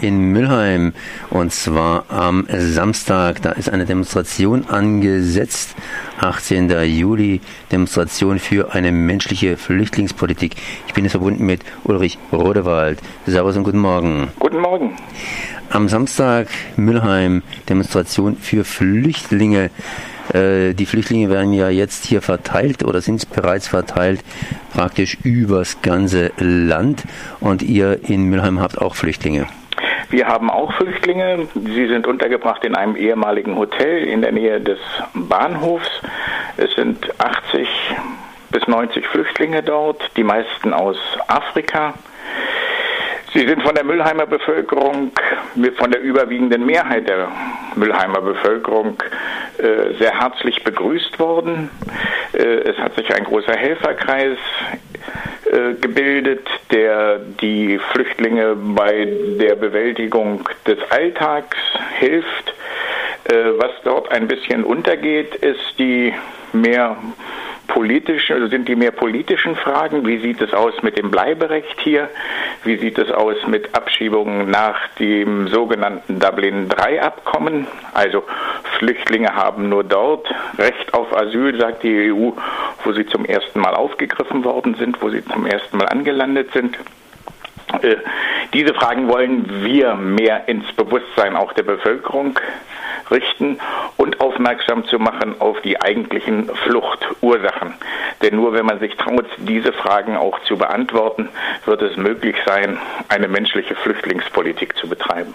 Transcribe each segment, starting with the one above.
in Mülheim und zwar am Samstag. Da ist eine Demonstration angesetzt. 18. Juli, Demonstration für eine menschliche Flüchtlingspolitik. Ich bin jetzt verbunden mit Ulrich Rodewald. Servus und guten Morgen. Guten Morgen. Am Samstag Mülheim, Demonstration für Flüchtlinge. Äh, die Flüchtlinge werden ja jetzt hier verteilt oder sind bereits verteilt, praktisch übers ganze Land. Und ihr in Mülheim habt auch Flüchtlinge. Wir haben auch Flüchtlinge. Sie sind untergebracht in einem ehemaligen Hotel in der Nähe des Bahnhofs. Es sind 80 bis 90 Flüchtlinge dort, die meisten aus Afrika. Sie sind von der Müllheimer Bevölkerung, von der überwiegenden Mehrheit der Müllheimer Bevölkerung äh, sehr herzlich begrüßt worden. Äh, es hat sich ein großer Helferkreis gebildet, der die Flüchtlinge bei der Bewältigung des Alltags hilft. Äh, was dort ein bisschen untergeht, ist die mehr politischen, also sind die mehr politischen Fragen. Wie sieht es aus mit dem Bleiberecht hier? Wie sieht es aus mit Abschiebungen nach dem sogenannten Dublin III-Abkommen? Also Flüchtlinge haben nur dort Recht auf Asyl, sagt die EU, wo sie zum ersten Mal aufgegriffen worden sind, wo sie zum ersten Mal angelandet sind. Äh, diese Fragen wollen wir mehr ins Bewusstsein auch der Bevölkerung richten und aufmerksam zu machen auf die eigentlichen Fluchtursachen. Denn nur wenn man sich traut, diese Fragen auch zu beantworten, wird es möglich sein, eine menschliche Flüchtlingspolitik zu betreiben.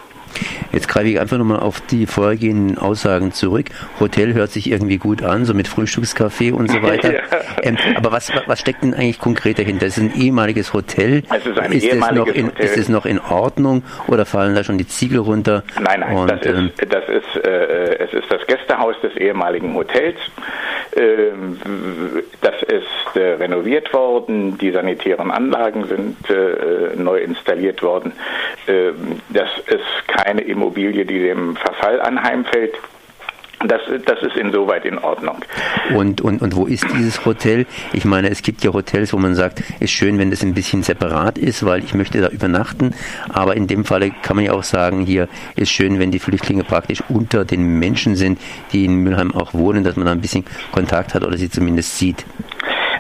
Jetzt greife ich einfach nochmal auf die vorhergehenden Aussagen zurück. Hotel hört sich irgendwie gut an, so mit Frühstückscafé und so weiter. ja. ähm, aber was, was steckt denn eigentlich konkret dahinter? Es ist ein ehemaliges Hotel. Es ist ein ist ehemaliges es in, Hotel. Ist es noch in Ordnung oder fallen da schon die Ziegel runter? Nein, nein, und, das, ist, ähm, das, ist, äh, es ist das Gästehaus des ehemaligen Hotels. Ähm, das ist äh, renoviert worden, die sanitären Anlagen sind äh, neu installiert worden. Ähm, das ist keine Immobilie, die dem Verfall anheimfällt. Das, das ist insoweit in Ordnung. Und, und, und wo ist dieses Hotel? Ich meine, es gibt ja Hotels, wo man sagt, ist schön, wenn das ein bisschen separat ist, weil ich möchte da übernachten. Aber in dem Falle kann man ja auch sagen, hier ist schön, wenn die Flüchtlinge praktisch unter den Menschen sind, die in Mülheim auch wohnen, dass man da ein bisschen Kontakt hat oder sie zumindest sieht.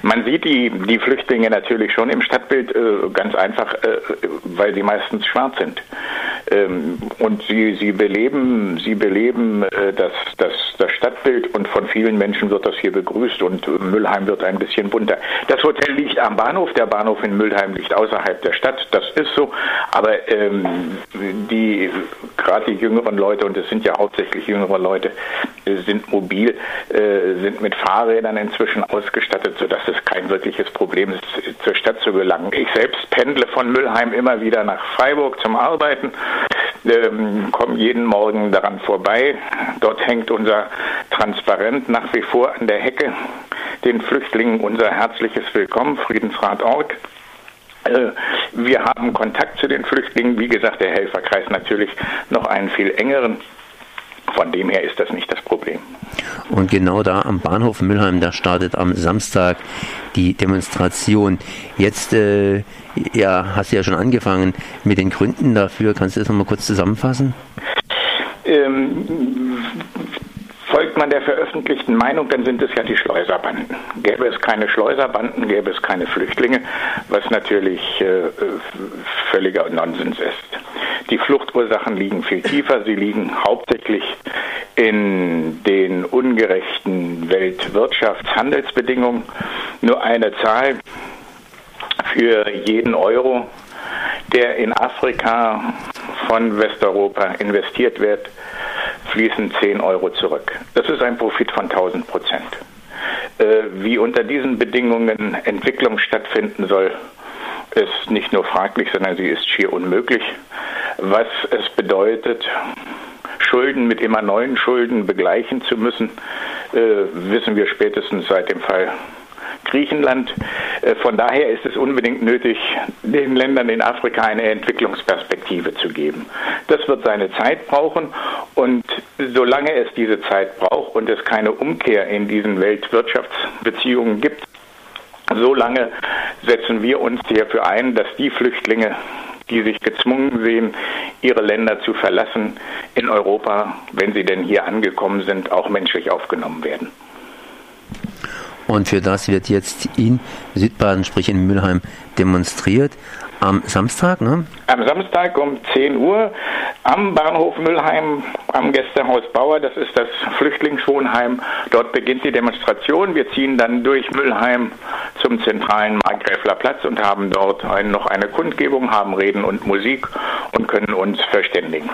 Man sieht die, die Flüchtlinge natürlich schon im Stadtbild äh, ganz einfach, äh, weil sie meistens schwarz sind. Ähm, und sie, sie beleben, sie beleben äh, das, das, das Stadtbild und von vielen Menschen wird das hier begrüßt und Müllheim wird ein bisschen bunter. Das Hotel liegt am Bahnhof, der Bahnhof in Müllheim liegt außerhalb der Stadt, das ist so, aber ähm, die gerade die jüngeren Leute, und es sind ja hauptsächlich jüngere Leute, sind mobil, äh, sind mit Fahrrädern inzwischen ausgestattet, sodass es kein wirkliches Problem ist, zur Stadt zu gelangen. Ich selbst pendle von Müllheim immer wieder nach Freiburg zum Arbeiten ähm, kommen jeden Morgen daran vorbei. Dort hängt unser Transparent nach wie vor an der Hecke, den Flüchtlingen unser herzliches Willkommen, Friedensrat.org. Äh, wir haben Kontakt zu den Flüchtlingen, wie gesagt, der Helferkreis natürlich noch einen viel engeren. Von dem her ist das nicht das Problem. Und genau da am Bahnhof Müllheim, da startet am Samstag die Demonstration. Jetzt äh, ja, hast du ja schon angefangen mit den Gründen dafür. Kannst du das nochmal kurz zusammenfassen? Ähm, folgt man der veröffentlichten Meinung, dann sind es ja die Schleuserbanden. Gäbe es keine Schleuserbanden, gäbe es keine Flüchtlinge, was natürlich äh, völliger Nonsens ist. Die Fluchtursachen liegen viel tiefer. Sie liegen hauptsächlich in den ungerechten Weltwirtschaftshandelsbedingungen. Nur eine Zahl für jeden Euro, der in Afrika von Westeuropa investiert wird, fließen 10 Euro zurück. Das ist ein Profit von 1000 Prozent. Äh, wie unter diesen Bedingungen Entwicklung stattfinden soll, ist nicht nur fraglich, sondern sie ist schier unmöglich. Was es bedeutet, Schulden mit immer neuen Schulden begleichen zu müssen, äh, wissen wir spätestens seit dem Fall Griechenland. Äh, von daher ist es unbedingt nötig, den Ländern in Afrika eine Entwicklungsperspektive zu geben. Das wird seine Zeit brauchen und solange es diese Zeit braucht und es keine Umkehr in diesen Weltwirtschaftsbeziehungen gibt, solange setzen wir uns hierfür ein, dass die Flüchtlinge, die sich gezwungen sehen, ihre Länder zu verlassen, in Europa, wenn sie denn hier angekommen sind, auch menschlich aufgenommen werden. Und für das wird jetzt in Südbaden, sprich in Mülheim, demonstriert. Am Samstag, ne? Am Samstag um 10 Uhr am Bahnhof Mülheim, am Gästehaus Bauer, das ist das Flüchtlingswohnheim. Dort beginnt die Demonstration. Wir ziehen dann durch Mülheim zum zentralen Markgräfler Platz und haben dort ein, noch eine Kundgebung, haben Reden und Musik und können uns verständigen.